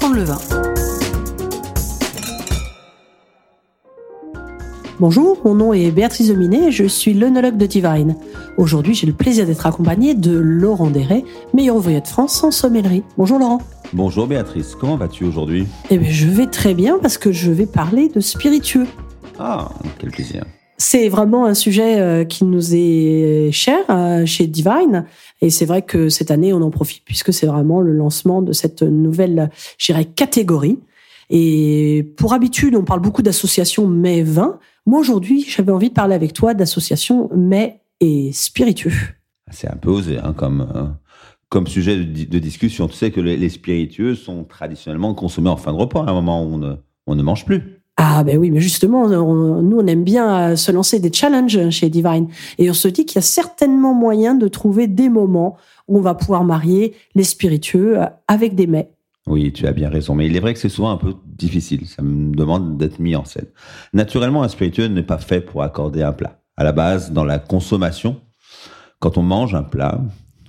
apprendre le vin. Bonjour, mon nom est Béatrice Dominé et je suis l'œnologue de Divine. Aujourd'hui, j'ai le plaisir d'être accompagné de Laurent Deret, meilleur ouvrier de France en sommellerie. Bonjour Laurent. Bonjour Béatrice, comment vas-tu aujourd'hui? Eh bien, je vais très bien parce que je vais parler de spiritueux. Ah, quel plaisir. C'est vraiment un sujet euh, qui nous est cher euh, chez Divine. Et c'est vrai que cette année, on en profite puisque c'est vraiment le lancement de cette nouvelle, j'irais, catégorie. Et pour habitude, on parle beaucoup d'associations mais vin. Moi, aujourd'hui, j'avais envie de parler avec toi d'associations mais et spiritueux. C'est un peu osé hein, comme, euh, comme sujet de, discussion. Tu sais que les, spiritueux sont traditionnellement consommés en fin de repas, à un moment où on ne, on ne mange plus. Ah ben oui, mais justement, nous on aime bien se lancer des challenges chez Divine et on se dit qu'il y a certainement moyen de trouver des moments où on va pouvoir marier les spiritueux avec des mets. Oui, tu as bien raison, mais il est vrai que c'est souvent un peu difficile. Ça me demande d'être mis en scène. Naturellement, un spiritueux n'est pas fait pour accorder un plat. À la base, dans la consommation, quand on mange un plat,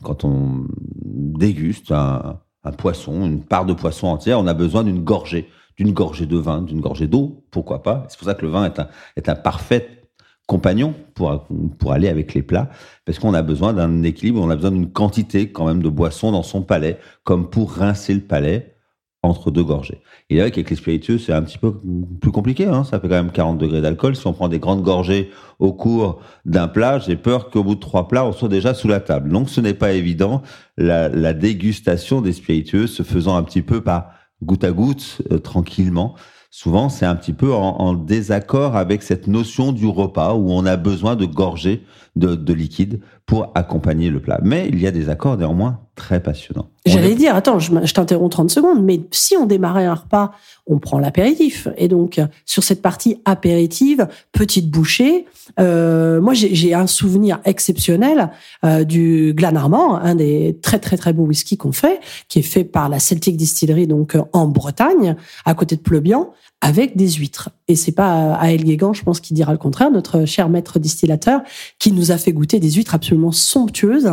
quand on déguste un poisson, une part de poisson entière, on a besoin d'une gorgée d'une gorgée de vin, d'une gorgée d'eau, pourquoi pas. C'est pour ça que le vin est un, est un parfait compagnon pour, pour aller avec les plats, parce qu'on a besoin d'un équilibre, on a besoin d'une quantité quand même de boisson dans son palais, comme pour rincer le palais entre deux gorgées. Et là, avec les spiritueux, c'est un petit peu plus compliqué. Hein ça fait quand même 40 degrés d'alcool. Si on prend des grandes gorgées au cours d'un plat, j'ai peur qu'au bout de trois plats, on soit déjà sous la table. Donc, ce n'est pas évident. La, la dégustation des spiritueux se faisant un petit peu par goutte à goutte, euh, tranquillement. Souvent, c'est un petit peu en, désaccord avec cette notion du repas où on a besoin de gorger de, de liquide pour accompagner le plat. Mais il y a des accords néanmoins très passionnants. J'allais dire, attends, je, je t'interromps 30 secondes, mais si on démarrait un repas, on prend l'apéritif. Et donc, sur cette partie apéritive, petite bouchée, euh, moi, j'ai un souvenir exceptionnel euh, du Glenarmand, un des très, très, très beaux whisky qu'on fait, qui est fait par la Celtic Distillery, donc en Bretagne, à côté de Pleubian, avec des huîtres. Et c'est pas Aël Guégan, je pense, qui dira le contraire, notre cher maître distillateur, qui nous a fait goûter des huîtres absolument somptueuses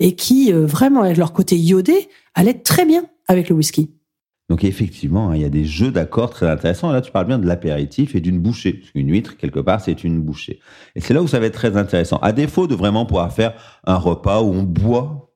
et qui, euh, vraiment, avec leur côté iodé, allaient très bien avec le whisky. Donc effectivement, hein, il y a des jeux d'accords très intéressants. Là, tu parles bien de l'apéritif et d'une bouchée. Une huître, quelque part, c'est une bouchée. Et c'est là où ça va être très intéressant. À défaut de vraiment pouvoir faire un repas où on boit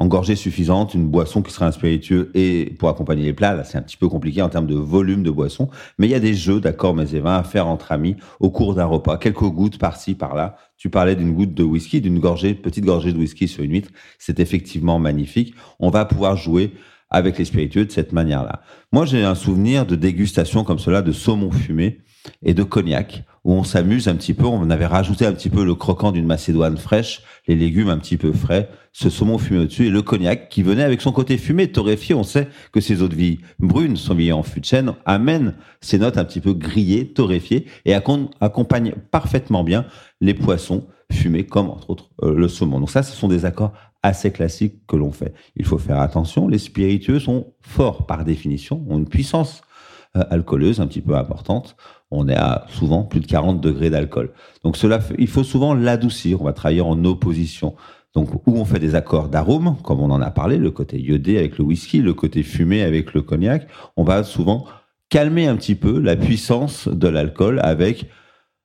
en gorgée suffisante, une boisson qui sera un spiritueux et pour accompagner les plats, là c'est un petit peu compliqué en termes de volume de boisson, mais il y a des jeux d'accords mais et à faire entre amis au cours d'un repas, quelques gouttes par-ci par-là. Tu parlais d'une goutte de whisky, d'une gorgée, petite gorgée de whisky sur une huître, c'est effectivement magnifique. On va pouvoir jouer avec les spiritueux de cette manière-là. Moi, j'ai un souvenir de dégustation comme cela de saumon fumé et de cognac où on s'amuse un petit peu. On avait rajouté un petit peu le croquant d'une macédoine fraîche, les légumes un petit peu frais, ce saumon fumé au-dessus et le cognac qui venait avec son côté fumé, torréfié. On sait que ces eaux de vie brunes, sont en fût de chêne, amènent ces notes un petit peu grillées, torréfiées et accompagnent parfaitement bien les poissons fumés comme entre autres euh, le saumon. Donc ça, ce sont des accords assez classiques que l'on fait. Il faut faire attention. Les spiritueux sont forts par définition, ont une puissance euh, alcooleuse un petit peu importante. On est à souvent plus de 40 degrés d'alcool. Donc cela, il faut souvent l'adoucir. On va travailler en opposition. Donc où on fait des accords d'arômes, comme on en a parlé, le côté iodé avec le whisky, le côté fumé avec le cognac, on va souvent calmer un petit peu la puissance de l'alcool avec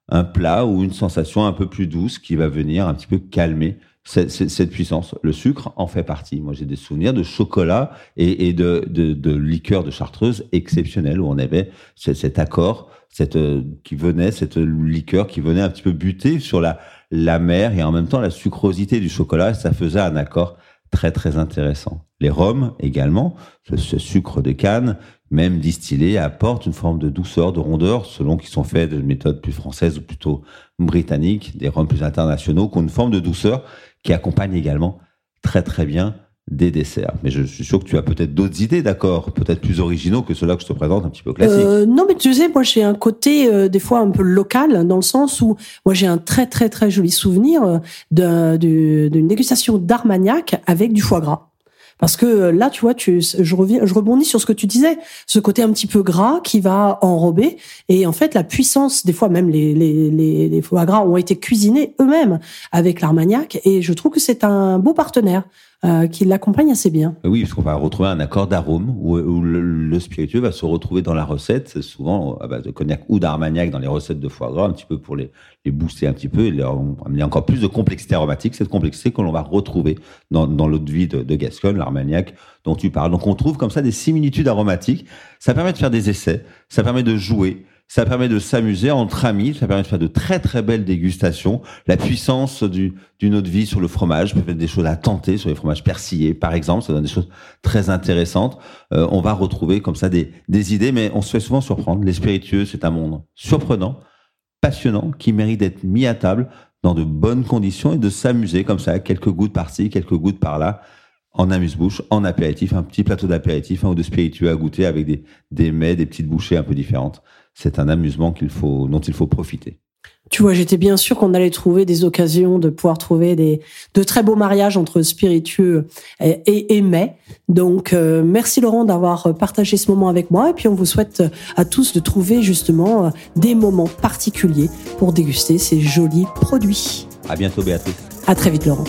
un plat ou une sensation un peu plus douce qui va venir un petit peu calmer cette, puissance. Le sucre en fait partie. Moi, j'ai des souvenirs de chocolat et, de, de, liqueur de chartreuse exceptionnelle où on avait cet accord, cette euh, qui venait, cette liqueur qui venait un petit peu buter sur la la mer et en même temps la sucrosité du chocolat. Ça faisait un accord très très intéressant. Les rhums également, ce, sucre de canne, même distillé, apporte une forme de douceur, de rondeur, selon qu'ils sont faits de méthodes plus françaises ou plutôt britanniques, des rhums plus internationaux, qui ont une forme de douceur qui accompagne également très très bien des desserts. Mais je suis sûr que tu as peut-être d'autres idées, d'accord Peut-être plus originaux que ceux-là que je te présente, un petit peu classiques. Euh, non, mais tu sais, moi j'ai un côté euh, des fois un peu local, dans le sens où moi j'ai un très très très joli souvenir euh, d'une dégustation d'Armagnac avec du foie gras. Parce que euh, là, tu vois, tu, je reviens, je rebondis sur ce que tu disais, ce côté un petit peu gras qui va enrober. Et en fait, la puissance, des fois même les, les, les, les foie gras ont été cuisinés eux-mêmes avec l'Armagnac. Et je trouve que c'est un beau partenaire. Euh, qui l'accompagne assez bien. Oui, parce qu'on va retrouver un accord d'arôme où, le, spiritueux va se retrouver dans la recette, souvent à base de cognac ou d'armagnac dans les recettes de foie gras, un petit peu pour les, les booster un petit peu et leur amener encore plus de complexité aromatique, cette complexité que l'on va retrouver dans, dans l'eau de vie de, de Gascogne, l'armagnac dont tu parles. Donc on trouve comme ça des similitudes aromatiques. Ça permet de faire des essais, ça permet de jouer. Ça permet de s'amuser entre amis, ça permet de faire de très très belles dégustations. La puissance d'une de vie sur le fromage peut être des choses à tenter sur les fromages persillés, par exemple. Ça donne des choses très intéressantes. Euh, on va retrouver comme ça des, idées, mais on se fait souvent surprendre. Les spiritueux, c'est un monde surprenant, passionnant, qui mérite d'être mis à table dans de bonnes conditions et de s'amuser comme ça, quelques gouttes par-ci, quelques gouttes par-là en amuse-bouche, en apéritif, un petit plateau d'apéritif, ou de spiritueux à goûter avec des mets, des petites bouchées un peu différentes c'est un amusement qu'il faut, dont il faut profiter. Tu vois, j'étais bien sûr qu'on allait trouver des occasions de pouvoir trouver des de très beaux mariages entre spiritueux et, et, mets. Donc, euh, merci Laurent d'avoir partagé ce moment avec moi. Et puis, on vous souhaite à tous de trouver justement des moments particuliers pour déguster ces jolis produits. À bientôt, Béatrice. À très vite, Laurent.